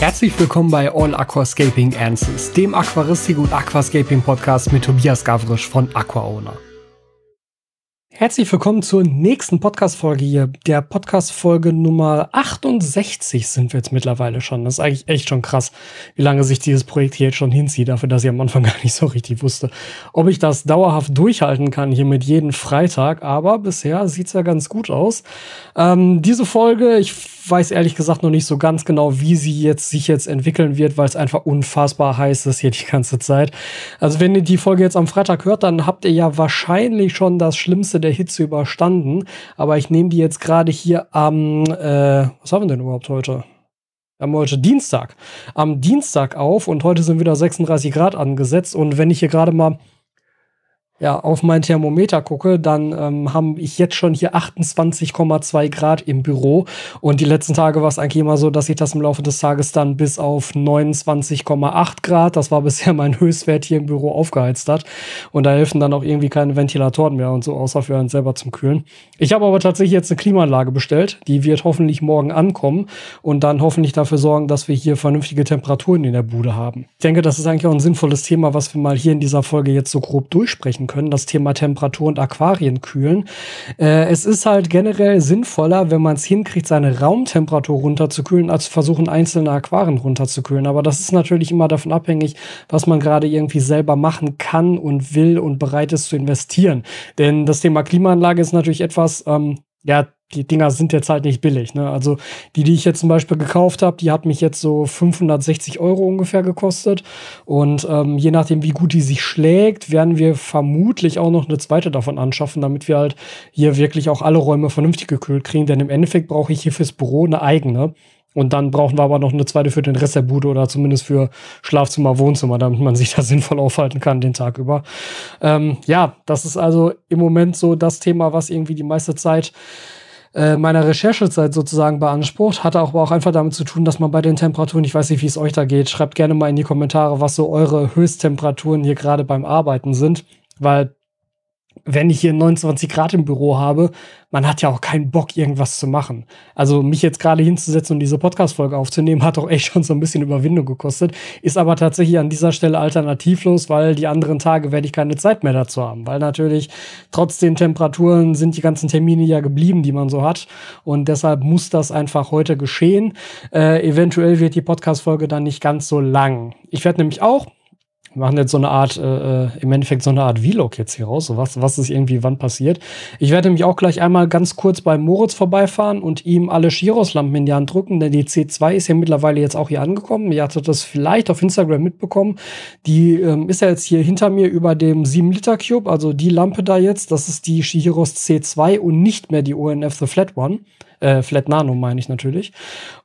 Herzlich willkommen bei All Aquascaping Answers, dem Aquaristik und Aquascaping Podcast mit Tobias Gavrisch von AquaOwner. Herzlich willkommen zur nächsten Podcast-Folge hier. Der Podcast-Folge Nummer 68 sind wir jetzt mittlerweile schon. Das ist eigentlich echt schon krass, wie lange sich dieses Projekt hier jetzt schon hinzieht, dafür, dass ich am Anfang gar nicht so richtig wusste, ob ich das dauerhaft durchhalten kann hier mit jedem Freitag. Aber bisher sieht's ja ganz gut aus. Ähm, diese Folge, ich weiß ehrlich gesagt noch nicht so ganz genau, wie sie jetzt sich jetzt entwickeln wird, weil es einfach unfassbar heiß ist hier die ganze Zeit. Also wenn ihr die Folge jetzt am Freitag hört, dann habt ihr ja wahrscheinlich schon das Schlimmste der Hitze überstanden. Aber ich nehme die jetzt gerade hier am, äh, was haben wir denn überhaupt heute? Wir haben heute Dienstag. Am Dienstag auf und heute sind wieder 36 Grad angesetzt. Und wenn ich hier gerade mal ja, auf mein Thermometer gucke, dann ähm, haben ich jetzt schon hier 28,2 Grad im Büro. Und die letzten Tage war es eigentlich immer so, dass sich das im Laufe des Tages dann bis auf 29,8 Grad, das war bisher mein Höchstwert hier im Büro, aufgeheizt hat. Und da helfen dann auch irgendwie keine Ventilatoren mehr und so, außer für einen selber zum Kühlen. Ich habe aber tatsächlich jetzt eine Klimaanlage bestellt. Die wird hoffentlich morgen ankommen und dann hoffentlich dafür sorgen, dass wir hier vernünftige Temperaturen in der Bude haben. Ich denke, das ist eigentlich auch ein sinnvolles Thema, was wir mal hier in dieser Folge jetzt so grob durchsprechen können, das Thema Temperatur und Aquarien kühlen. Äh, es ist halt generell sinnvoller, wenn man es hinkriegt, seine Raumtemperatur runterzukühlen, als zu versuchen, einzelne Aquarien runterzukühlen. Aber das ist natürlich immer davon abhängig, was man gerade irgendwie selber machen kann und will und bereit ist zu investieren. Denn das Thema Klimaanlage ist natürlich etwas, ähm, ja, die Dinger sind jetzt halt nicht billig. Ne? Also die, die ich jetzt zum Beispiel gekauft habe, die hat mich jetzt so 560 Euro ungefähr gekostet. Und ähm, je nachdem, wie gut die sich schlägt, werden wir vermutlich auch noch eine zweite davon anschaffen, damit wir halt hier wirklich auch alle Räume vernünftig gekühlt kriegen. Denn im Endeffekt brauche ich hier fürs Büro eine eigene. Und dann brauchen wir aber noch eine zweite für den Rest der Bude oder zumindest für Schlafzimmer, Wohnzimmer, damit man sich da sinnvoll aufhalten kann den Tag über. Ähm, ja, das ist also im Moment so das Thema, was irgendwie die meiste Zeit äh, meiner Recherchezeit sozusagen beansprucht. Hatte aber auch einfach damit zu tun, dass man bei den Temperaturen, ich weiß nicht, wie es euch da geht, schreibt gerne mal in die Kommentare, was so eure Höchsttemperaturen hier gerade beim Arbeiten sind, weil wenn ich hier 29 Grad im Büro habe, man hat ja auch keinen Bock, irgendwas zu machen. Also mich jetzt gerade hinzusetzen und diese Podcast-Folge aufzunehmen, hat auch echt schon so ein bisschen Überwindung gekostet. Ist aber tatsächlich an dieser Stelle alternativlos, weil die anderen Tage werde ich keine Zeit mehr dazu haben. Weil natürlich trotz den Temperaturen sind die ganzen Termine ja geblieben, die man so hat. Und deshalb muss das einfach heute geschehen. Äh, eventuell wird die Podcast-Folge dann nicht ganz so lang. Ich werde nämlich auch wir machen jetzt so eine Art, äh, äh, im Endeffekt so eine Art Vlog jetzt hier raus, so was, was ist irgendwie wann passiert. Ich werde nämlich auch gleich einmal ganz kurz bei Moritz vorbeifahren und ihm alle Chiros-Lampen in die Hand drücken, denn die C2 ist ja mittlerweile jetzt auch hier angekommen. Ihr hattet das vielleicht auf Instagram mitbekommen. Die ähm, ist ja jetzt hier hinter mir über dem 7-Liter-Cube, also die Lampe da jetzt, das ist die Chiros C2 und nicht mehr die ONF The Flat One. Äh, Flat Nano meine ich natürlich.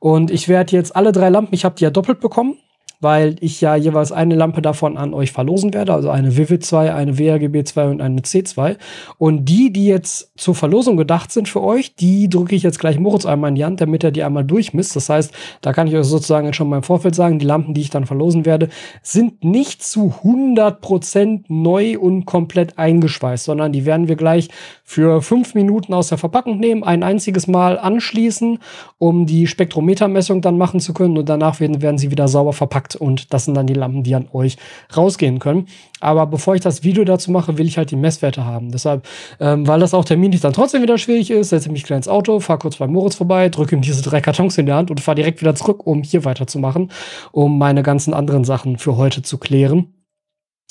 Und ich werde jetzt alle drei Lampen, ich habe die ja doppelt bekommen weil ich ja jeweils eine Lampe davon an euch verlosen werde, also eine Vivid 2, eine WRGB 2 und eine C2. Und die, die jetzt zur Verlosung gedacht sind für euch, die drücke ich jetzt gleich Moritz einmal in die Hand, damit er die einmal durchmisst. Das heißt, da kann ich euch sozusagen schon mal im Vorfeld sagen, die Lampen, die ich dann verlosen werde, sind nicht zu 100% neu und komplett eingeschweißt, sondern die werden wir gleich für fünf Minuten aus der Verpackung nehmen, ein einziges Mal anschließen, um die Spektrometermessung dann machen zu können und danach werden, werden sie wieder sauber verpackt und das sind dann die Lampen, die an euch rausgehen können. Aber bevor ich das Video dazu mache, will ich halt die Messwerte haben. Deshalb, ähm, weil das auch terminlich dann trotzdem wieder schwierig ist, setze ich mich gleich ins Auto, fahre kurz bei Moritz vorbei, drücke ihm diese drei Kartons in die Hand und fahre direkt wieder zurück, um hier weiterzumachen, um meine ganzen anderen Sachen für heute zu klären.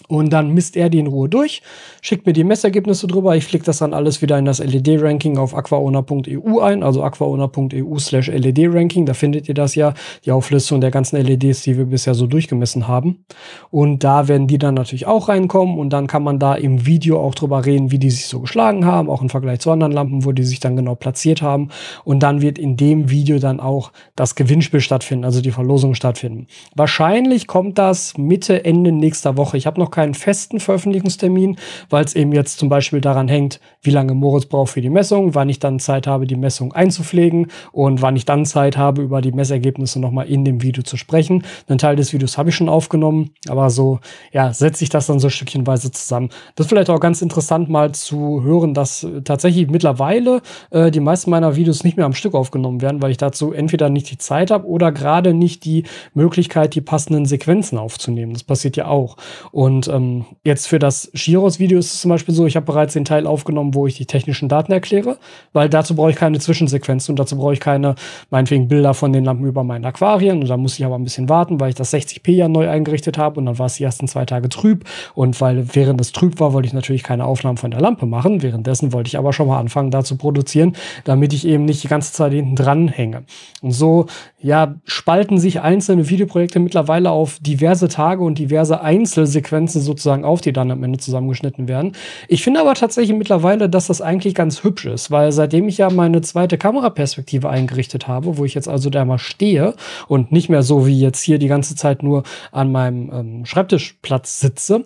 Und dann misst er die in Ruhe durch, schickt mir die Messergebnisse drüber. Ich fliege das dann alles wieder in das LED-Ranking auf aquaona.eu ein, also aquaona.eu slash LED-Ranking. Da findet ihr das ja, die Auflistung der ganzen LEDs, die wir bisher so durchgemessen haben. Und da werden die dann natürlich auch reinkommen und dann kann man da im Video auch drüber reden, wie die sich so geschlagen haben, auch im Vergleich zu anderen Lampen, wo die sich dann genau platziert haben. Und dann wird in dem Video dann auch das Gewinnspiel stattfinden, also die Verlosung stattfinden. Wahrscheinlich kommt das Mitte, Ende nächster Woche. Ich habe noch keinen festen Veröffentlichungstermin, weil es eben jetzt zum Beispiel daran hängt, wie lange Moritz braucht für die Messung, wann ich dann Zeit habe, die Messung einzupflegen und wann ich dann Zeit habe, über die Messergebnisse nochmal in dem Video zu sprechen. Einen Teil des Videos habe ich schon aufgenommen, aber so, ja, setze ich das dann so stückchenweise zusammen. Das ist vielleicht auch ganz interessant mal zu hören, dass tatsächlich mittlerweile äh, die meisten meiner Videos nicht mehr am Stück aufgenommen werden, weil ich dazu entweder nicht die Zeit habe oder gerade nicht die Möglichkeit, die passenden Sequenzen aufzunehmen. Das passiert ja auch. Und ähm, jetzt für das Giros-Video ist es zum Beispiel so, ich habe bereits den Teil aufgenommen, wo ich die technischen Daten erkläre, weil dazu brauche ich keine Zwischensequenzen und dazu brauche ich keine, meinetwegen, Bilder von den Lampen über meinen Aquarien. Und da muss ich aber ein bisschen warten, weil ich das 60p ja neu eingerichtet habe und dann war es die ersten zwei Tage trüb. Und weil während es trüb war, wollte ich natürlich keine Aufnahmen von der Lampe machen. Währenddessen wollte ich aber schon mal anfangen, da zu produzieren, damit ich eben nicht die ganze Zeit hinten dran hänge. Und so, ja, spalten sich einzelne Videoprojekte mittlerweile auf diverse Tage und diverse Einzelsequenzen sozusagen auf, die dann am Ende zusammengeschnitten werden. Ich finde aber tatsächlich mittlerweile, dass das eigentlich ganz hübsch ist, weil seitdem ich ja meine zweite Kameraperspektive eingerichtet habe, wo ich jetzt also da mal stehe und nicht mehr so wie jetzt hier die ganze Zeit nur an meinem ähm, Schreibtischplatz sitze,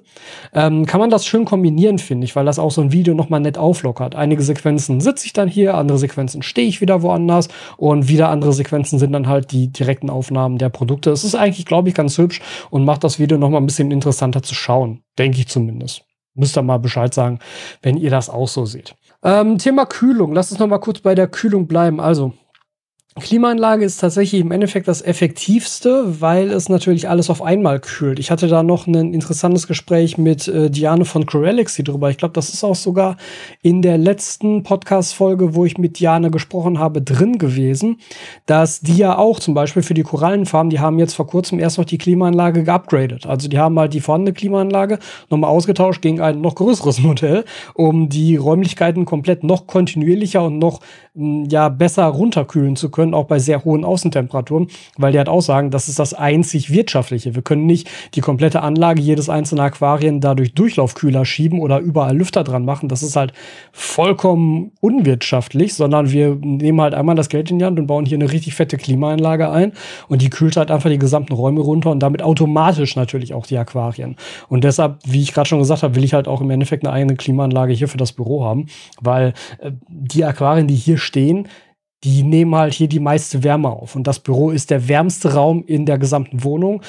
ähm, kann man das schön kombinieren, finde ich, weil das auch so ein Video nochmal nett auflockert. Einige Sequenzen sitze ich dann hier, andere Sequenzen stehe ich wieder woanders und wieder andere Sequenzen sind dann halt die direkten Aufnahmen der Produkte. Es ist eigentlich, glaube ich, ganz hübsch und macht das Video nochmal ein bisschen interessanter zu schauen. Denke ich zumindest. Müsst ihr mal Bescheid sagen, wenn ihr das auch so seht. Ähm, Thema Kühlung. Lass uns noch mal kurz bei der Kühlung bleiben. Also, Klimaanlage ist tatsächlich im Endeffekt das effektivste, weil es natürlich alles auf einmal kühlt. Ich hatte da noch ein interessantes Gespräch mit äh, Diane von Corelixy drüber. Ich glaube, das ist auch sogar in der letzten Podcast-Folge, wo ich mit Diane gesprochen habe, drin gewesen, dass die ja auch zum Beispiel für die Korallenfarmen, die haben jetzt vor kurzem erst noch die Klimaanlage geupgradet. Also die haben halt die vorhandene Klimaanlage nochmal ausgetauscht gegen ein noch größeres Modell, um die Räumlichkeiten komplett noch kontinuierlicher und noch ja besser runterkühlen zu können, auch bei sehr hohen Außentemperaturen, weil die halt auch sagen, das ist das einzig wirtschaftliche. Wir können nicht die komplette Anlage jedes einzelne Aquarien dadurch Durchlaufkühler schieben oder überall Lüfter dran machen. Das ist halt vollkommen unwirtschaftlich, sondern wir nehmen halt einmal das Geld in die Hand und bauen hier eine richtig fette Klimaanlage ein und die kühlt halt einfach die gesamten Räume runter und damit automatisch natürlich auch die Aquarien. Und deshalb, wie ich gerade schon gesagt habe, will ich halt auch im Endeffekt eine eigene Klimaanlage hier für das Büro haben, weil äh, die Aquarien, die hier stehen, die nehmen halt hier die meiste Wärme auf. Und das Büro ist der wärmste Raum in der gesamten Wohnung.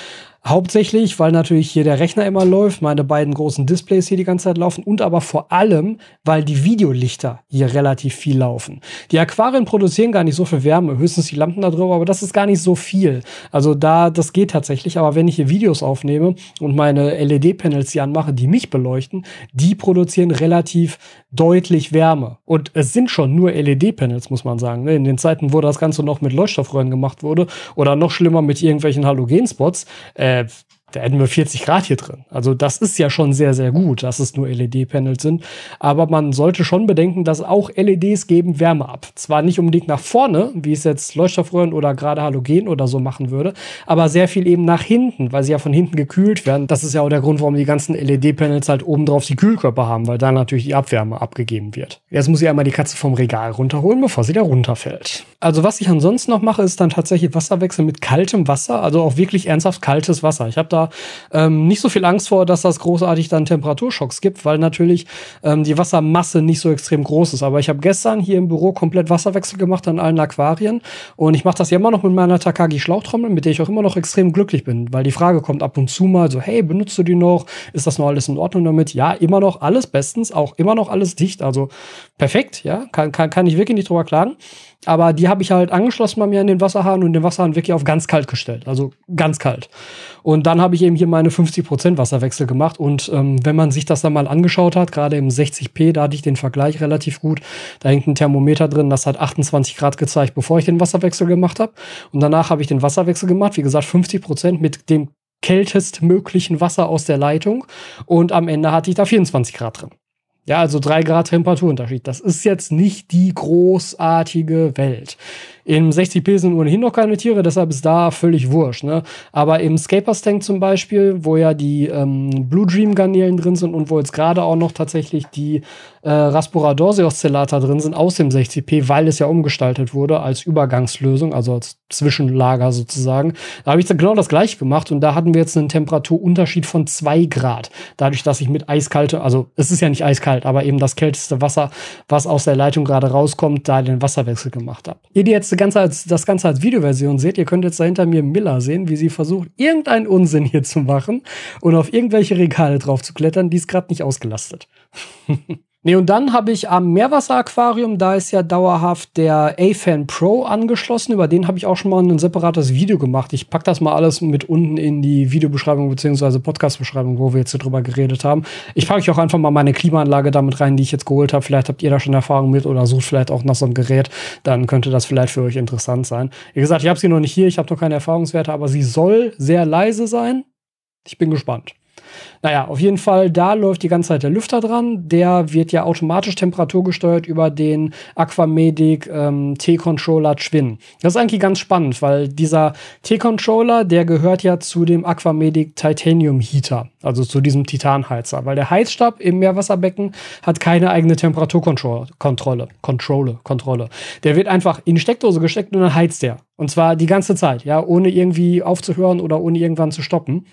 Hauptsächlich, weil natürlich hier der Rechner immer läuft, meine beiden großen Displays hier die ganze Zeit laufen und aber vor allem, weil die Videolichter hier relativ viel laufen. Die Aquarien produzieren gar nicht so viel Wärme, höchstens die Lampen da drüber, aber das ist gar nicht so viel. Also da, das geht tatsächlich, aber wenn ich hier Videos aufnehme und meine LED-Panels hier anmache, die mich beleuchten, die produzieren relativ deutlich Wärme. Und es sind schon nur LED-Panels, muss man sagen. In den Zeiten, wo das Ganze noch mit Leuchtstoffröhren gemacht wurde oder noch schlimmer mit irgendwelchen Halogenspots, äh, äh, da hätten wir 40 Grad hier drin. Also das ist ja schon sehr, sehr gut, dass es nur LED-Panels sind. Aber man sollte schon bedenken, dass auch LEDs geben Wärme ab. Zwar nicht unbedingt nach vorne, wie es jetzt Leuchtstoffröhren oder gerade Halogen oder so machen würde, aber sehr viel eben nach hinten, weil sie ja von hinten gekühlt werden. Das ist ja auch der Grund, warum die ganzen LED-Panels halt oben drauf die Kühlkörper haben, weil da natürlich die Abwärme abgegeben wird. Jetzt muss ich einmal die Katze vom Regal runterholen, bevor sie da runterfällt. Also was ich ansonsten noch mache, ist dann tatsächlich Wasserwechsel mit kaltem Wasser, also auch wirklich ernsthaft kaltes Wasser. Ich habe da da ähm, nicht so viel Angst vor, dass das großartig dann Temperaturschocks gibt, weil natürlich ähm, die Wassermasse nicht so extrem groß ist. Aber ich habe gestern hier im Büro komplett Wasserwechsel gemacht an allen Aquarien und ich mache das ja immer noch mit meiner Takagi Schlauchtrommel, mit der ich auch immer noch extrem glücklich bin, weil die Frage kommt ab und zu mal so, hey, benutzt du die noch? Ist das noch alles in Ordnung damit? Ja, immer noch alles bestens, auch immer noch alles dicht, also perfekt, ja, kann, kann, kann ich wirklich nicht drüber klagen. Aber die habe ich halt angeschlossen bei mir an den Wasserhahn und den Wasserhahn wirklich auf ganz kalt gestellt. Also ganz kalt. Und dann habe ich eben hier meine 50% Wasserwechsel gemacht. Und ähm, wenn man sich das dann mal angeschaut hat, gerade im 60p, da hatte ich den Vergleich relativ gut. Da hängt ein Thermometer drin, das hat 28 Grad gezeigt, bevor ich den Wasserwechsel gemacht habe. Und danach habe ich den Wasserwechsel gemacht. Wie gesagt, 50% mit dem kältestmöglichen Wasser aus der Leitung. Und am Ende hatte ich da 24 Grad drin. Ja, also drei Grad Temperaturunterschied. Das ist jetzt nicht die großartige Welt. Im 60p sind ohnehin noch keine Tiere, deshalb ist da völlig wurscht. Ne? Aber im Scapers Tank zum Beispiel, wo ja die ähm, Blue Dream Garnelen drin sind und wo jetzt gerade auch noch tatsächlich die äh, Raspora Oszillator drin sind aus dem 60p, weil es ja umgestaltet wurde als Übergangslösung, also als Zwischenlager sozusagen. Da habe ich dann genau das gleiche gemacht und da hatten wir jetzt einen Temperaturunterschied von zwei Grad. Dadurch, dass ich mit eiskalte, also es ist ja nicht eiskalt, aber eben das kälteste Wasser, was aus der Leitung gerade rauskommt, da den Wasserwechsel gemacht habe. Ihr, die jetzt Ganze, als, das Ganze als Videoversion seht, ihr könnt jetzt da hinter mir Miller sehen, wie sie versucht, irgendeinen Unsinn hier zu machen und auf irgendwelche Regale drauf zu klettern, die ist gerade nicht ausgelastet. Nee, und dann habe ich am Meerwasseraquarium, da ist ja dauerhaft der A-Fan Pro angeschlossen. Über den habe ich auch schon mal ein separates Video gemacht. Ich packe das mal alles mit unten in die Videobeschreibung bzw. Podcast-Beschreibung, wo wir jetzt drüber geredet haben. Ich packe euch auch einfach mal meine Klimaanlage damit rein, die ich jetzt geholt habe. Vielleicht habt ihr da schon Erfahrung mit oder sucht vielleicht auch nach so einem Gerät. Dann könnte das vielleicht für euch interessant sein. Wie gesagt, ich habe sie noch nicht hier, ich habe noch keine Erfahrungswerte, aber sie soll sehr leise sein. Ich bin gespannt. Naja, auf jeden Fall, da läuft die ganze Zeit der Lüfter dran. Der wird ja automatisch temperaturgesteuert über den Aquamedic ähm, T-Controller Twin. Das ist eigentlich ganz spannend, weil dieser T-Controller, der gehört ja zu dem Aquamedic Titanium Heater, also zu diesem Titanheizer, weil der Heizstab im Meerwasserbecken hat keine eigene Temperaturkontrolle. Kontrolle, Kontrolle. Der wird einfach in die Steckdose gesteckt und dann heizt der. Und zwar die ganze Zeit, ja, ohne irgendwie aufzuhören oder ohne irgendwann zu stoppen.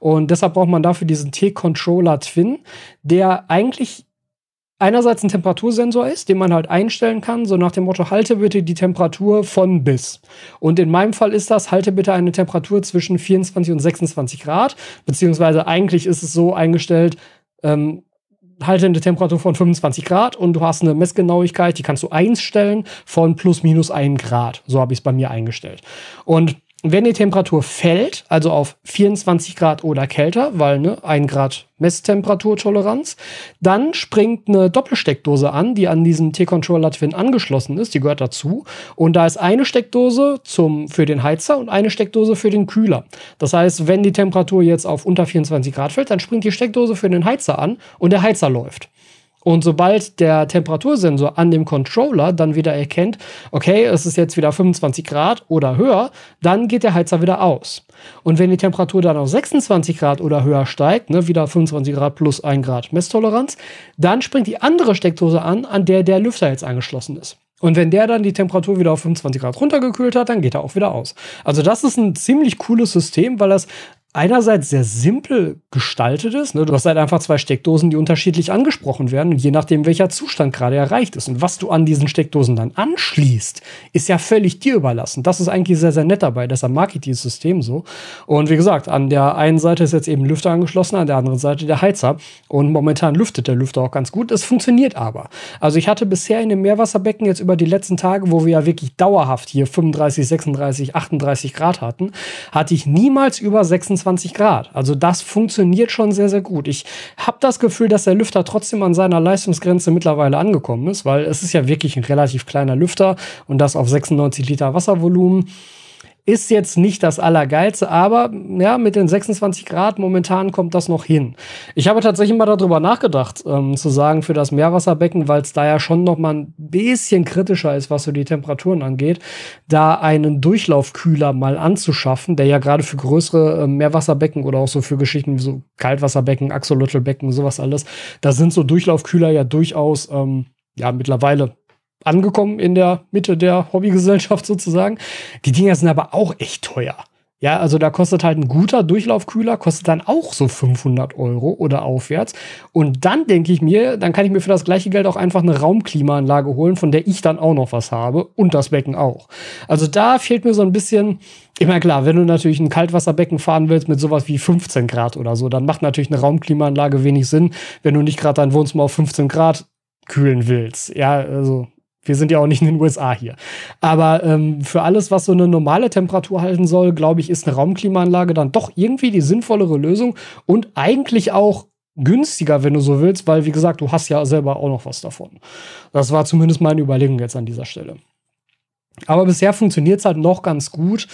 Und deshalb braucht man dafür diesen T-Controller Twin, der eigentlich einerseits ein Temperatursensor ist, den man halt einstellen kann, so nach dem Motto, halte bitte die Temperatur von bis. Und in meinem Fall ist das, halte bitte eine Temperatur zwischen 24 und 26 Grad, beziehungsweise eigentlich ist es so eingestellt, ähm, halte eine Temperatur von 25 Grad und du hast eine Messgenauigkeit, die kannst du einstellen von plus minus 1 Grad. So habe ich es bei mir eingestellt. Und wenn die Temperatur fällt, also auf 24 Grad oder kälter, weil ne, 1 Grad Messtemperaturtoleranz, dann springt eine Doppelsteckdose an, die an diesem T-Controller Twin angeschlossen ist, die gehört dazu. Und da ist eine Steckdose zum, für den Heizer und eine Steckdose für den Kühler. Das heißt, wenn die Temperatur jetzt auf unter 24 Grad fällt, dann springt die Steckdose für den Heizer an und der Heizer läuft. Und sobald der Temperatursensor an dem Controller dann wieder erkennt, okay, es ist jetzt wieder 25 Grad oder höher, dann geht der Heizer wieder aus. Und wenn die Temperatur dann auf 26 Grad oder höher steigt, ne, wieder 25 Grad plus 1 Grad Messtoleranz, dann springt die andere Steckdose an, an der der Lüfter jetzt angeschlossen ist. Und wenn der dann die Temperatur wieder auf 25 Grad runtergekühlt hat, dann geht er auch wieder aus. Also das ist ein ziemlich cooles System, weil das einerseits sehr simpel gestaltet ist. Ne? Du hast halt einfach zwei Steckdosen, die unterschiedlich angesprochen werden. Je nachdem, welcher Zustand gerade erreicht ist und was du an diesen Steckdosen dann anschließt, ist ja völlig dir überlassen. Das ist eigentlich sehr, sehr nett dabei. Deshalb mag ich dieses System so. Und wie gesagt, an der einen Seite ist jetzt eben Lüfter angeschlossen, an der anderen Seite der Heizer. Und momentan lüftet der Lüfter auch ganz gut. Es funktioniert aber. Also ich hatte bisher in dem Meerwasserbecken jetzt über die letzten Tage, wo wir ja wirklich dauerhaft hier 35, 36, 38 Grad hatten, hatte ich niemals über 26 26 Grad. Also das funktioniert schon sehr, sehr gut. Ich habe das Gefühl, dass der Lüfter trotzdem an seiner Leistungsgrenze mittlerweile angekommen ist, weil es ist ja wirklich ein relativ kleiner Lüfter und das auf 96 Liter Wasservolumen. Ist jetzt nicht das Allergeilste, aber ja, mit den 26 Grad momentan kommt das noch hin. Ich habe tatsächlich mal darüber nachgedacht, ähm, zu sagen, für das Meerwasserbecken, weil es da ja schon noch mal ein bisschen kritischer ist, was so die Temperaturen angeht, da einen Durchlaufkühler mal anzuschaffen, der ja gerade für größere äh, Meerwasserbecken oder auch so für Geschichten wie so Kaltwasserbecken, Axolotlbecken, sowas alles, da sind so Durchlaufkühler ja durchaus ähm, ja mittlerweile angekommen in der Mitte der Hobbygesellschaft sozusagen. Die Dinger sind aber auch echt teuer. Ja, also da kostet halt ein guter Durchlaufkühler, kostet dann auch so 500 Euro oder aufwärts. Und dann denke ich mir, dann kann ich mir für das gleiche Geld auch einfach eine Raumklimaanlage holen, von der ich dann auch noch was habe und das Becken auch. Also da fehlt mir so ein bisschen, immer klar, wenn du natürlich ein Kaltwasserbecken fahren willst mit sowas wie 15 Grad oder so, dann macht natürlich eine Raumklimaanlage wenig Sinn, wenn du nicht gerade dein Wohnzimmer auf 15 Grad kühlen willst. Ja, also wir sind ja auch nicht in den USA hier. Aber ähm, für alles, was so eine normale Temperatur halten soll, glaube ich, ist eine Raumklimaanlage dann doch irgendwie die sinnvollere Lösung und eigentlich auch günstiger, wenn du so willst, weil, wie gesagt, du hast ja selber auch noch was davon. Das war zumindest meine Überlegung jetzt an dieser Stelle. Aber bisher funktioniert es halt noch ganz gut.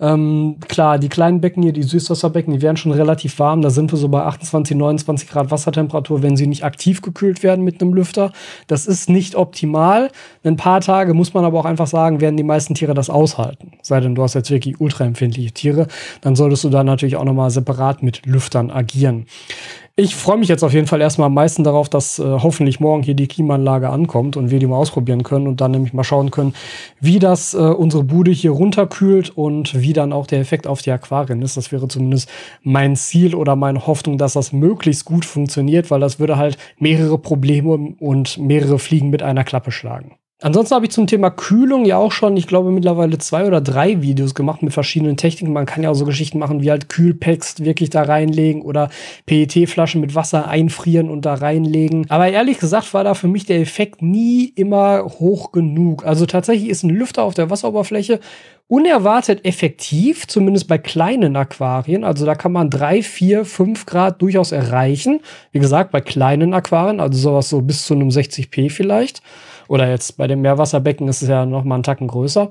Ähm, klar, die kleinen Becken hier, die Süßwasserbecken, die werden schon relativ warm. Da sind wir so bei 28, 29 Grad Wassertemperatur, wenn sie nicht aktiv gekühlt werden mit einem Lüfter. Das ist nicht optimal. Ein paar Tage muss man aber auch einfach sagen, werden die meisten Tiere das aushalten. Sei denn, du hast jetzt wirklich ultraempfindliche Tiere, dann solltest du da natürlich auch nochmal separat mit Lüftern agieren. Ich freue mich jetzt auf jeden Fall erstmal am meisten darauf, dass äh, hoffentlich morgen hier die Klimaanlage ankommt und wir die mal ausprobieren können und dann nämlich mal schauen können, wie das äh, unsere Bude hier runterkühlt und wie dann auch der Effekt auf die Aquarien ist. Das wäre zumindest mein Ziel oder meine Hoffnung, dass das möglichst gut funktioniert, weil das würde halt mehrere Probleme und mehrere Fliegen mit einer Klappe schlagen. Ansonsten habe ich zum Thema Kühlung ja auch schon, ich glaube, mittlerweile zwei oder drei Videos gemacht mit verschiedenen Techniken. Man kann ja auch so Geschichten machen, wie halt Kühlpacks wirklich da reinlegen oder PET-Flaschen mit Wasser einfrieren und da reinlegen. Aber ehrlich gesagt war da für mich der Effekt nie immer hoch genug. Also tatsächlich ist ein Lüfter auf der Wasseroberfläche unerwartet effektiv, zumindest bei kleinen Aquarien. Also da kann man drei, vier, fünf Grad durchaus erreichen. Wie gesagt, bei kleinen Aquarien, also sowas so bis zu einem 60p vielleicht. Oder jetzt bei dem Meerwasserbecken ist es ja noch mal einen Tacken größer.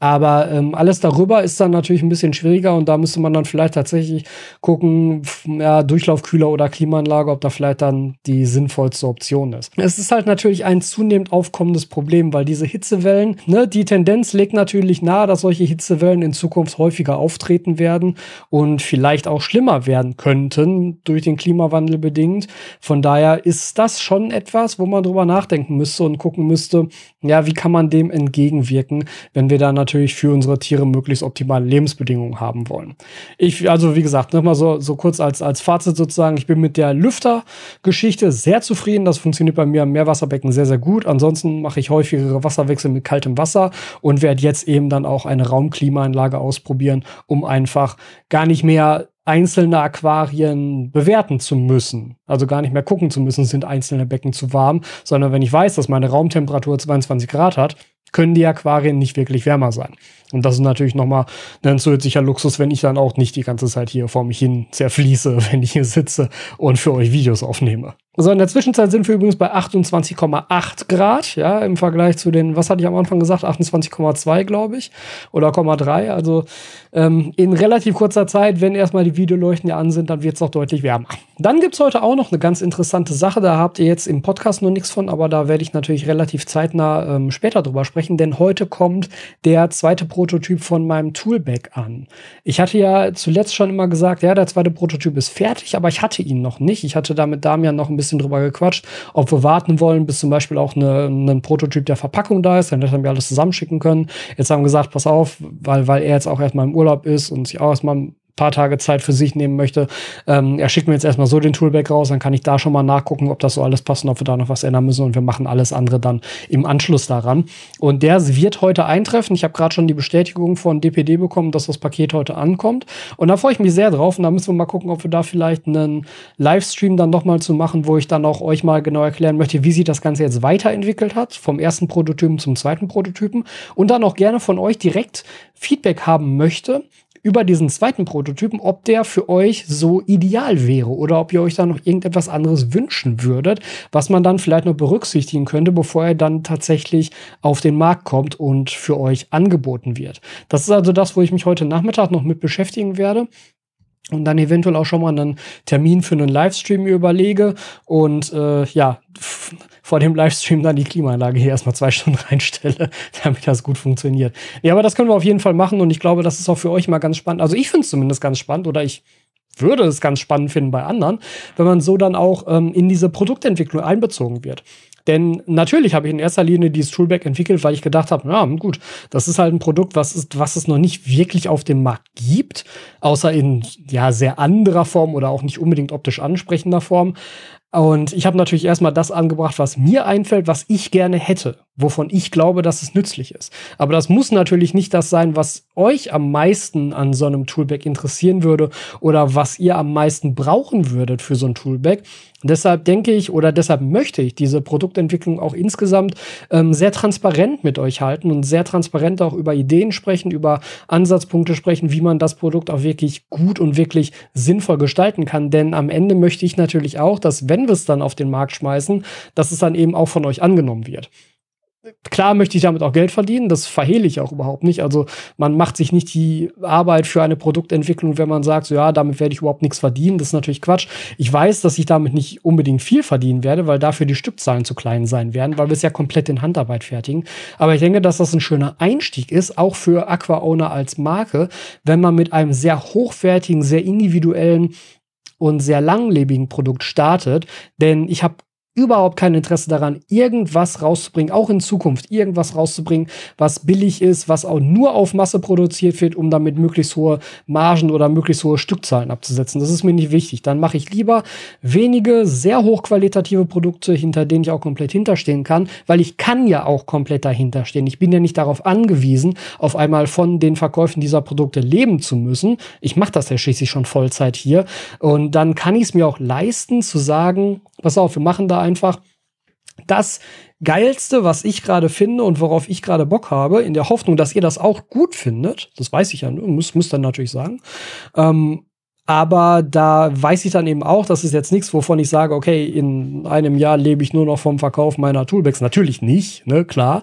Aber ähm, alles darüber ist dann natürlich ein bisschen schwieriger und da müsste man dann vielleicht tatsächlich gucken, ja, Durchlaufkühler oder Klimaanlage, ob da vielleicht dann die sinnvollste Option ist. Es ist halt natürlich ein zunehmend aufkommendes Problem, weil diese Hitzewellen, ne, die Tendenz legt natürlich nahe, dass solche Hitzewellen in Zukunft häufiger auftreten werden und vielleicht auch schlimmer werden könnten durch den Klimawandel bedingt. Von daher ist das schon etwas, wo man drüber nachdenken müsste und gucken müsste, ja, wie kann man dem entgegenwirken, wenn wir da natürlich für unsere Tiere möglichst optimale Lebensbedingungen haben wollen. Ich, also wie gesagt, nochmal so, so kurz als, als Fazit sozusagen, ich bin mit der Lüftergeschichte sehr zufrieden. Das funktioniert bei mir im Meerwasserbecken sehr, sehr gut. Ansonsten mache ich häufigere Wasserwechsel mit kaltem Wasser und werde jetzt eben dann auch eine Raumklimaanlage ausprobieren, um einfach gar nicht mehr einzelne Aquarien bewerten zu müssen. Also gar nicht mehr gucken zu müssen, sind einzelne Becken zu warm, sondern wenn ich weiß, dass meine Raumtemperatur 22 Grad hat, können die Aquarien nicht wirklich wärmer sein. Und das ist natürlich nochmal ein zusätzlicher Luxus, wenn ich dann auch nicht die ganze Zeit hier vor mich hin zerfließe, wenn ich hier sitze und für euch Videos aufnehme. So, in der Zwischenzeit sind wir übrigens bei 28,8 Grad, ja, im Vergleich zu den, was hatte ich am Anfang gesagt, 28,2, glaube ich, oder 0,3. Also ähm, in relativ kurzer Zeit, wenn erstmal die Videoleuchten ja an sind, dann wird es auch deutlich wärmer. Dann gibt's heute auch noch eine ganz interessante Sache, da habt ihr jetzt im Podcast noch nichts von, aber da werde ich natürlich relativ zeitnah ähm, später drüber sprechen, denn heute kommt der zweite Prototyp von meinem Toolback an. Ich hatte ja zuletzt schon immer gesagt, ja, der zweite Prototyp ist fertig, aber ich hatte ihn noch nicht. Ich hatte da mit Damian noch ein bisschen bisschen drüber gequatscht, ob wir warten wollen, bis zum Beispiel auch ein Prototyp der Verpackung da ist. Dann hätten wir alles zusammenschicken können. Jetzt haben wir gesagt, pass auf, weil, weil er jetzt auch erstmal im Urlaub ist und sich auch erstmal paar Tage Zeit für sich nehmen möchte. Ähm, er schickt mir jetzt erstmal so den Toolback raus, dann kann ich da schon mal nachgucken, ob das so alles passt und ob wir da noch was ändern müssen und wir machen alles andere dann im Anschluss daran. Und der wird heute eintreffen. Ich habe gerade schon die Bestätigung von DPD bekommen, dass das Paket heute ankommt und da freue ich mich sehr drauf und da müssen wir mal gucken, ob wir da vielleicht einen Livestream dann noch mal zu machen, wo ich dann auch euch mal genau erklären möchte, wie sich das Ganze jetzt weiterentwickelt hat, vom ersten Prototypen zum zweiten Prototypen und dann auch gerne von euch direkt Feedback haben möchte, über diesen zweiten Prototypen, ob der für euch so ideal wäre oder ob ihr euch da noch irgendetwas anderes wünschen würdet, was man dann vielleicht noch berücksichtigen könnte, bevor er dann tatsächlich auf den Markt kommt und für euch angeboten wird. Das ist also das, wo ich mich heute Nachmittag noch mit beschäftigen werde und dann eventuell auch schon mal einen Termin für einen Livestream überlege und äh, ja, vor dem Livestream dann die Klimaanlage hier erstmal zwei Stunden reinstelle, damit das gut funktioniert. Ja, aber das können wir auf jeden Fall machen und ich glaube, das ist auch für euch mal ganz spannend. Also ich finde es zumindest ganz spannend oder ich würde es ganz spannend finden bei anderen, wenn man so dann auch ähm, in diese Produktentwicklung einbezogen wird. Denn natürlich habe ich in erster Linie dieses Toolback entwickelt, weil ich gedacht habe, ja, gut, das ist halt ein Produkt, was, ist, was es noch nicht wirklich auf dem Markt gibt, außer in ja sehr anderer Form oder auch nicht unbedingt optisch ansprechender Form. Und ich habe natürlich erstmal das angebracht, was mir einfällt, was ich gerne hätte, wovon ich glaube, dass es nützlich ist. Aber das muss natürlich nicht das sein, was euch am meisten an so einem Toolback interessieren würde oder was ihr am meisten brauchen würdet für so ein Toolback, Deshalb denke ich oder deshalb möchte ich diese Produktentwicklung auch insgesamt ähm, sehr transparent mit euch halten und sehr transparent auch über Ideen sprechen, über Ansatzpunkte sprechen, wie man das Produkt auch wirklich gut und wirklich sinnvoll gestalten kann. Denn am Ende möchte ich natürlich auch, dass wenn wir es dann auf den Markt schmeißen, dass es dann eben auch von euch angenommen wird. Klar möchte ich damit auch Geld verdienen, das verhehle ich auch überhaupt nicht. Also man macht sich nicht die Arbeit für eine Produktentwicklung, wenn man sagt, so ja, damit werde ich überhaupt nichts verdienen. Das ist natürlich Quatsch. Ich weiß, dass ich damit nicht unbedingt viel verdienen werde, weil dafür die Stückzahlen zu klein sein werden, weil wir es ja komplett in Handarbeit fertigen. Aber ich denke, dass das ein schöner Einstieg ist, auch für Aqua Owner als Marke, wenn man mit einem sehr hochwertigen, sehr individuellen und sehr langlebigen Produkt startet. Denn ich habe überhaupt kein Interesse daran, irgendwas rauszubringen, auch in Zukunft irgendwas rauszubringen, was billig ist, was auch nur auf Masse produziert wird, um damit möglichst hohe Margen oder möglichst hohe Stückzahlen abzusetzen. Das ist mir nicht wichtig. Dann mache ich lieber wenige sehr hochqualitative Produkte, hinter denen ich auch komplett hinterstehen kann, weil ich kann ja auch komplett dahinter stehen. Ich bin ja nicht darauf angewiesen, auf einmal von den Verkäufen dieser Produkte leben zu müssen. Ich mache das ja schließlich schon Vollzeit hier und dann kann ich es mir auch leisten zu sagen, pass auf, wir machen da einfach das Geilste, was ich gerade finde und worauf ich gerade Bock habe, in der Hoffnung, dass ihr das auch gut findet. Das weiß ich ja, muss, muss dann natürlich sagen. Ähm, aber da weiß ich dann eben auch, das ist jetzt nichts, wovon ich sage, okay, in einem Jahr lebe ich nur noch vom Verkauf meiner Toolbags. Natürlich nicht, ne, klar.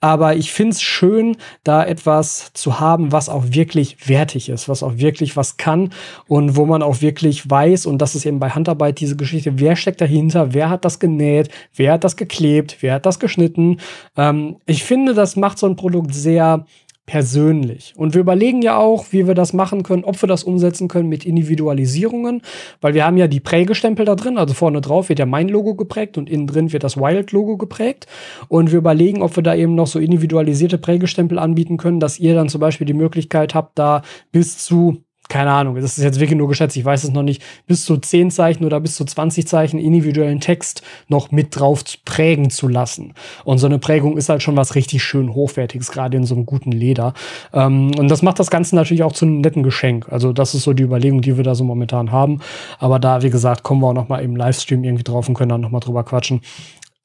Aber ich find's schön, da etwas zu haben, was auch wirklich wertig ist, was auch wirklich was kann und wo man auch wirklich weiß, und das ist eben bei Handarbeit diese Geschichte, wer steckt dahinter, wer hat das genäht, wer hat das geklebt, wer hat das geschnitten. Ähm, ich finde, das macht so ein Produkt sehr persönlich. Und wir überlegen ja auch, wie wir das machen können, ob wir das umsetzen können mit Individualisierungen, weil wir haben ja die Prägestempel da drin, also vorne drauf wird ja mein Logo geprägt und innen drin wird das Wild-Logo geprägt. Und wir überlegen, ob wir da eben noch so individualisierte Prägestempel anbieten können, dass ihr dann zum Beispiel die Möglichkeit habt, da bis zu keine Ahnung, das ist jetzt wirklich nur geschätzt, ich weiß es noch nicht, bis zu 10 Zeichen oder bis zu 20 Zeichen individuellen Text noch mit drauf prägen zu lassen. Und so eine Prägung ist halt schon was richtig schön Hochwertiges, gerade in so einem guten Leder. Ähm, und das macht das Ganze natürlich auch zu einem netten Geschenk. Also das ist so die Überlegung, die wir da so momentan haben. Aber da, wie gesagt, kommen wir auch noch mal im Livestream irgendwie drauf und können dann noch mal drüber quatschen.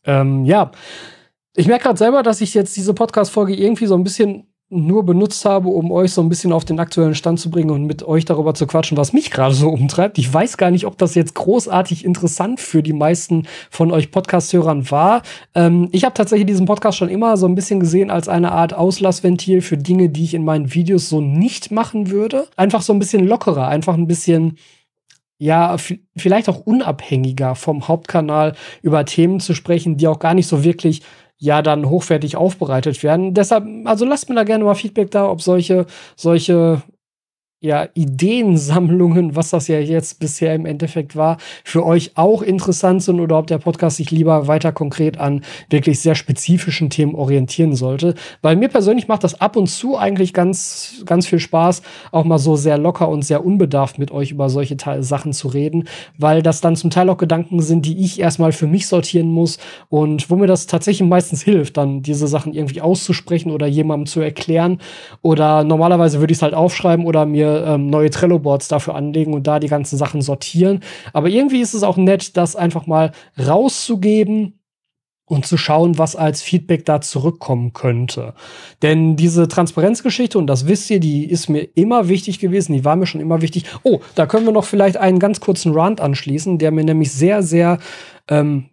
Ähm, ja, ich merke gerade selber, dass ich jetzt diese Podcast-Folge irgendwie so ein bisschen nur benutzt habe, um euch so ein bisschen auf den aktuellen Stand zu bringen und mit euch darüber zu quatschen, was mich gerade so umtreibt. Ich weiß gar nicht, ob das jetzt großartig interessant für die meisten von euch Podcast-Hörern war. Ähm, ich habe tatsächlich diesen Podcast schon immer so ein bisschen gesehen als eine Art Auslassventil für Dinge, die ich in meinen Videos so nicht machen würde. Einfach so ein bisschen lockerer, einfach ein bisschen ja, vielleicht auch unabhängiger vom Hauptkanal über Themen zu sprechen, die auch gar nicht so wirklich ja dann hochwertig aufbereitet werden. Deshalb, also lasst mir da gerne mal Feedback da, ob solche, solche ja, Ideensammlungen, was das ja jetzt bisher im Endeffekt war, für euch auch interessant sind oder ob der Podcast sich lieber weiter konkret an wirklich sehr spezifischen Themen orientieren sollte. Weil mir persönlich macht das ab und zu eigentlich ganz, ganz viel Spaß, auch mal so sehr locker und sehr unbedarft mit euch über solche Te Sachen zu reden, weil das dann zum Teil auch Gedanken sind, die ich erstmal für mich sortieren muss und wo mir das tatsächlich meistens hilft, dann diese Sachen irgendwie auszusprechen oder jemandem zu erklären. Oder normalerweise würde ich es halt aufschreiben oder mir ähm, neue Trello-Boards dafür anlegen und da die ganzen Sachen sortieren. Aber irgendwie ist es auch nett, das einfach mal rauszugeben und zu schauen, was als Feedback da zurückkommen könnte. Denn diese Transparenzgeschichte, und das wisst ihr, die ist mir immer wichtig gewesen, die war mir schon immer wichtig. Oh, da können wir noch vielleicht einen ganz kurzen Rant anschließen, der mir nämlich sehr, sehr ähm,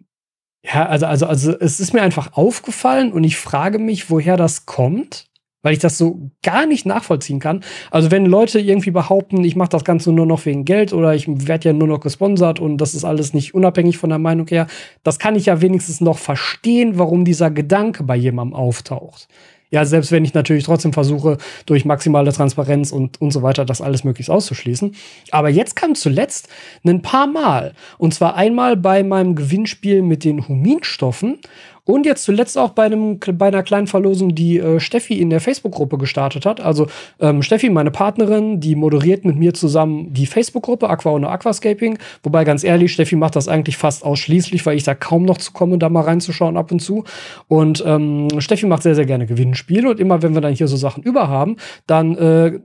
ja, also, also, also es ist mir einfach aufgefallen und ich frage mich, woher das kommt weil ich das so gar nicht nachvollziehen kann. Also wenn Leute irgendwie behaupten, ich mache das Ganze nur noch wegen Geld oder ich werde ja nur noch gesponsert und das ist alles nicht unabhängig von der Meinung her, das kann ich ja wenigstens noch verstehen, warum dieser Gedanke bei jemandem auftaucht. Ja, selbst wenn ich natürlich trotzdem versuche, durch maximale Transparenz und, und so weiter das alles möglichst auszuschließen. Aber jetzt kam zuletzt ein paar Mal. Und zwar einmal bei meinem Gewinnspiel mit den Huminstoffen und jetzt zuletzt auch bei, einem, bei einer kleinen Verlosung, die äh, Steffi in der Facebook-Gruppe gestartet hat. Also ähm, Steffi, meine Partnerin, die moderiert mit mir zusammen die Facebook-Gruppe Aqua und Aquascaping. Wobei ganz ehrlich, Steffi macht das eigentlich fast ausschließlich, weil ich da kaum noch zu komme, da mal reinzuschauen ab und zu. Und ähm, Steffi macht sehr, sehr gerne Gewinnspiele. Und immer wenn wir dann hier so Sachen über haben, dann äh,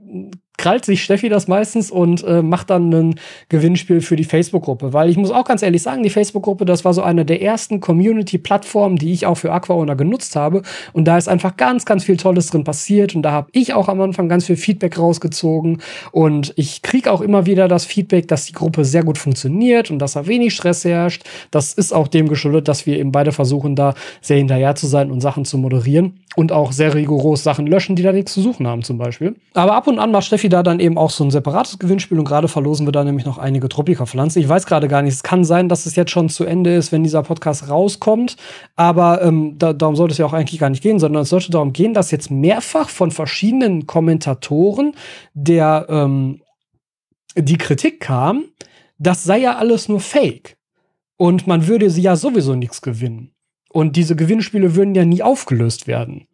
krallt sich Steffi das meistens und äh, macht dann ein Gewinnspiel für die Facebook-Gruppe. Weil ich muss auch ganz ehrlich sagen, die Facebook-Gruppe, das war so eine der ersten Community-Plattformen, die ich auch für AquaOwner genutzt habe. Und da ist einfach ganz, ganz viel Tolles drin passiert. Und da habe ich auch am Anfang ganz viel Feedback rausgezogen. Und ich kriege auch immer wieder das Feedback, dass die Gruppe sehr gut funktioniert und dass da wenig Stress herrscht. Das ist auch dem geschuldet, dass wir eben beide versuchen, da sehr hinterher zu sein und Sachen zu moderieren. Und auch sehr rigoros Sachen löschen, die da nichts zu suchen haben, zum Beispiel. Aber ab und an macht Steffi Steffi da dann eben auch so ein separates Gewinnspiel und gerade verlosen wir da nämlich noch einige Tropika-Pflanzen. Ich weiß gerade gar nicht, es kann sein, dass es jetzt schon zu Ende ist, wenn dieser Podcast rauskommt, aber ähm, da, darum sollte es ja auch eigentlich gar nicht gehen, sondern es sollte darum gehen, dass jetzt mehrfach von verschiedenen Kommentatoren der ähm, die Kritik kam, das sei ja alles nur Fake. Und man würde sie ja sowieso nichts gewinnen. Und diese Gewinnspiele würden ja nie aufgelöst werden.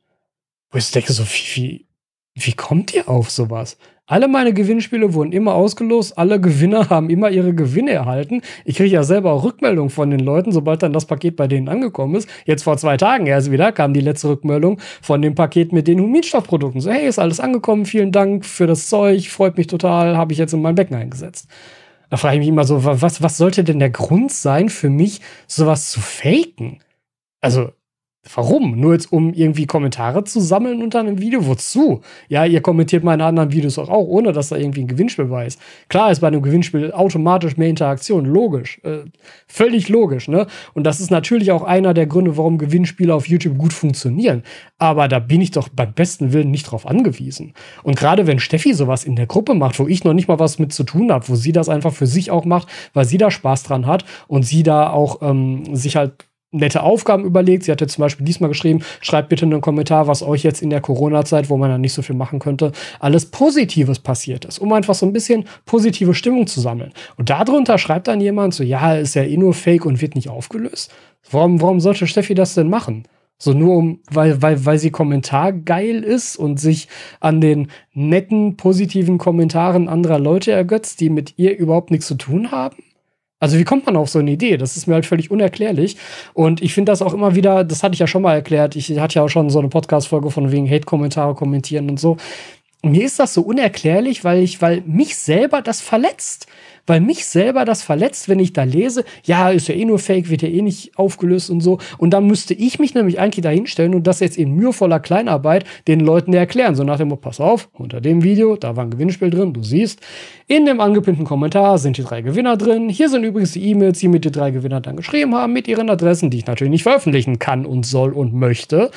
Wo ich denke, so, wie, wie, wie kommt ihr auf sowas? Alle meine Gewinnspiele wurden immer ausgelost, alle Gewinner haben immer ihre Gewinne erhalten. Ich kriege ja selber auch Rückmeldungen von den Leuten, sobald dann das Paket bei denen angekommen ist. Jetzt vor zwei Tagen erst wieder kam die letzte Rückmeldung von dem Paket mit den Huminstoffprodukten. So, hey, ist alles angekommen, vielen Dank für das Zeug, freut mich total, habe ich jetzt in mein Becken eingesetzt. Da frage ich mich immer so, was, was sollte denn der Grund sein für mich, sowas zu faken? Also, Warum? Nur jetzt, um irgendwie Kommentare zu sammeln unter einem Video? Wozu? Ja, ihr kommentiert meine anderen Videos auch, auch ohne dass da irgendwie ein Gewinnspiel bei ist. Klar ist bei einem Gewinnspiel automatisch mehr Interaktion, logisch. Äh, völlig logisch, ne? Und das ist natürlich auch einer der Gründe, warum Gewinnspiele auf YouTube gut funktionieren. Aber da bin ich doch beim besten Willen nicht drauf angewiesen. Und gerade wenn Steffi sowas in der Gruppe macht, wo ich noch nicht mal was mit zu tun habe, wo sie das einfach für sich auch macht, weil sie da Spaß dran hat und sie da auch ähm, sich halt nette Aufgaben überlegt. Sie hatte zum Beispiel diesmal geschrieben, schreibt bitte einen Kommentar, was euch jetzt in der Corona-Zeit, wo man dann nicht so viel machen könnte, alles Positives passiert ist, um einfach so ein bisschen positive Stimmung zu sammeln. Und darunter schreibt dann jemand so, ja, ist ja eh nur Fake und wird nicht aufgelöst. Warum, warum sollte Steffi das denn machen? So nur um, weil, weil, weil sie Kommentar geil ist und sich an den netten, positiven Kommentaren anderer Leute ergötzt, die mit ihr überhaupt nichts zu tun haben? Also wie kommt man auf so eine Idee? Das ist mir halt völlig unerklärlich. Und ich finde das auch immer wieder, das hatte ich ja schon mal erklärt, ich hatte ja auch schon so eine Podcast-Folge von wegen Hate-Kommentare kommentieren und so. Mir ist das so unerklärlich, weil ich, weil mich selber das verletzt weil mich selber das verletzt, wenn ich da lese, ja, ist ja eh nur Fake, wird ja eh nicht aufgelöst und so. Und dann müsste ich mich nämlich eigentlich dahinstellen und das jetzt in mühevoller Kleinarbeit den Leuten erklären. So nach dem Motto, pass auf, unter dem Video, da war ein Gewinnspiel drin, du siehst, in dem angepinnten Kommentar sind die drei Gewinner drin. Hier sind übrigens die E-Mails, die mir die drei Gewinner dann geschrieben haben, mit ihren Adressen, die ich natürlich nicht veröffentlichen kann und soll und möchte.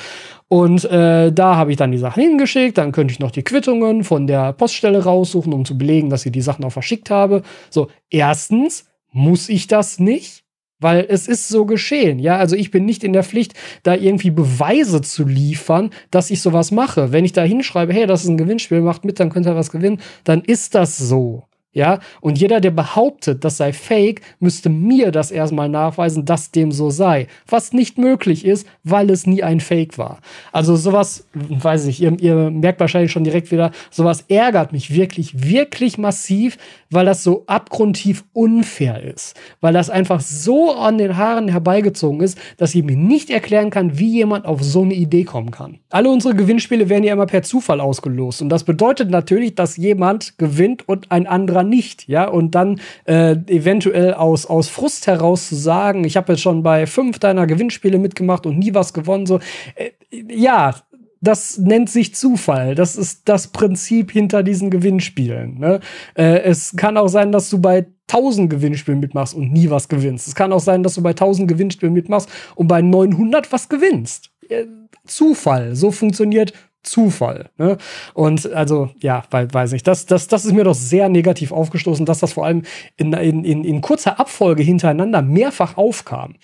Und äh, da habe ich dann die Sachen hingeschickt. Dann könnte ich noch die Quittungen von der Poststelle raussuchen, um zu belegen, dass ich die Sachen auch verschickt habe. So, erstens muss ich das nicht. Weil es ist so geschehen, ja. Also ich bin nicht in der Pflicht, da irgendwie Beweise zu liefern, dass ich sowas mache. Wenn ich da hinschreibe, hey, das ist ein Gewinnspiel, macht mit, dann könnt ihr was gewinnen, dann ist das so. Ja, und jeder, der behauptet, das sei fake, müsste mir das erstmal nachweisen, dass dem so sei. Was nicht möglich ist, weil es nie ein Fake war. Also sowas, weiß ich, ihr, ihr merkt wahrscheinlich schon direkt wieder, sowas ärgert mich wirklich, wirklich massiv, weil das so abgrundtief unfair ist. Weil das einfach so an den Haaren herbeigezogen ist, dass ich mir nicht erklären kann, wie jemand auf so eine Idee kommen kann. Alle unsere Gewinnspiele werden ja immer per Zufall ausgelost. Und das bedeutet natürlich, dass jemand gewinnt und ein anderer nicht, ja, und dann äh, eventuell aus, aus Frust heraus zu sagen, ich habe jetzt schon bei fünf deiner Gewinnspiele mitgemacht und nie was gewonnen, so, äh, ja, das nennt sich Zufall. Das ist das Prinzip hinter diesen Gewinnspielen. Ne? Äh, es kann auch sein, dass du bei 1000 Gewinnspielen mitmachst und nie was gewinnst. Es kann auch sein, dass du bei 1000 Gewinnspielen mitmachst und bei 900 was gewinnst. Äh, Zufall. So funktioniert Zufall. Ne? Und also, ja, weiß nicht, das, das, das ist mir doch sehr negativ aufgestoßen, dass das vor allem in, in, in, in kurzer Abfolge hintereinander mehrfach aufkam.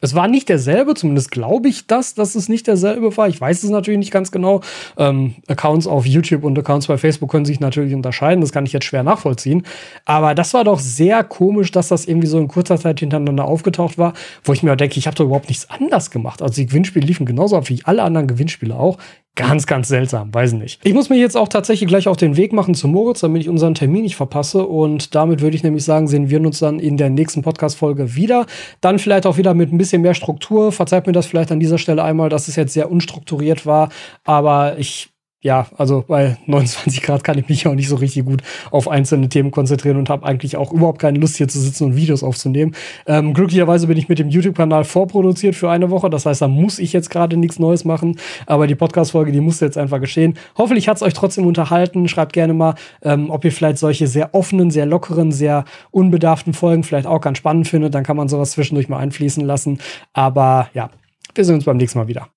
Es war nicht derselbe, zumindest glaube ich das, dass es nicht derselbe war. Ich weiß es natürlich nicht ganz genau. Ähm, Accounts auf YouTube und Accounts bei Facebook können sich natürlich unterscheiden. Das kann ich jetzt schwer nachvollziehen. Aber das war doch sehr komisch, dass das irgendwie so in kurzer Zeit hintereinander aufgetaucht war, wo ich mir denke, ich habe doch überhaupt nichts anders gemacht. Also die Gewinnspiele liefen genauso ab wie alle anderen Gewinnspiele auch. Ganz, ganz seltsam, weiß nicht. Ich muss mir jetzt auch tatsächlich gleich auf den Weg machen zu Moritz, damit ich unseren Termin nicht verpasse. Und damit würde ich nämlich sagen, sehen wir uns dann in der nächsten Podcast-Folge wieder. Dann vielleicht auch wieder mit ein bisschen mehr Struktur. Verzeiht mir das vielleicht an dieser Stelle einmal, dass es jetzt sehr unstrukturiert war. Aber ich ja, also bei 29 Grad kann ich mich auch nicht so richtig gut auf einzelne Themen konzentrieren und habe eigentlich auch überhaupt keine Lust hier zu sitzen und Videos aufzunehmen. Ähm, glücklicherweise bin ich mit dem YouTube-Kanal vorproduziert für eine Woche. Das heißt, da muss ich jetzt gerade nichts Neues machen. Aber die Podcast-Folge, die muss jetzt einfach geschehen. Hoffentlich hat es euch trotzdem unterhalten. Schreibt gerne mal, ähm, ob ihr vielleicht solche sehr offenen, sehr lockeren, sehr unbedarften Folgen vielleicht auch ganz spannend findet. Dann kann man sowas zwischendurch mal einfließen lassen. Aber ja, wir sehen uns beim nächsten Mal wieder.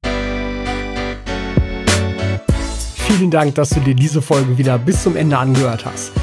Vielen Dank, dass du dir diese Folge wieder bis zum Ende angehört hast.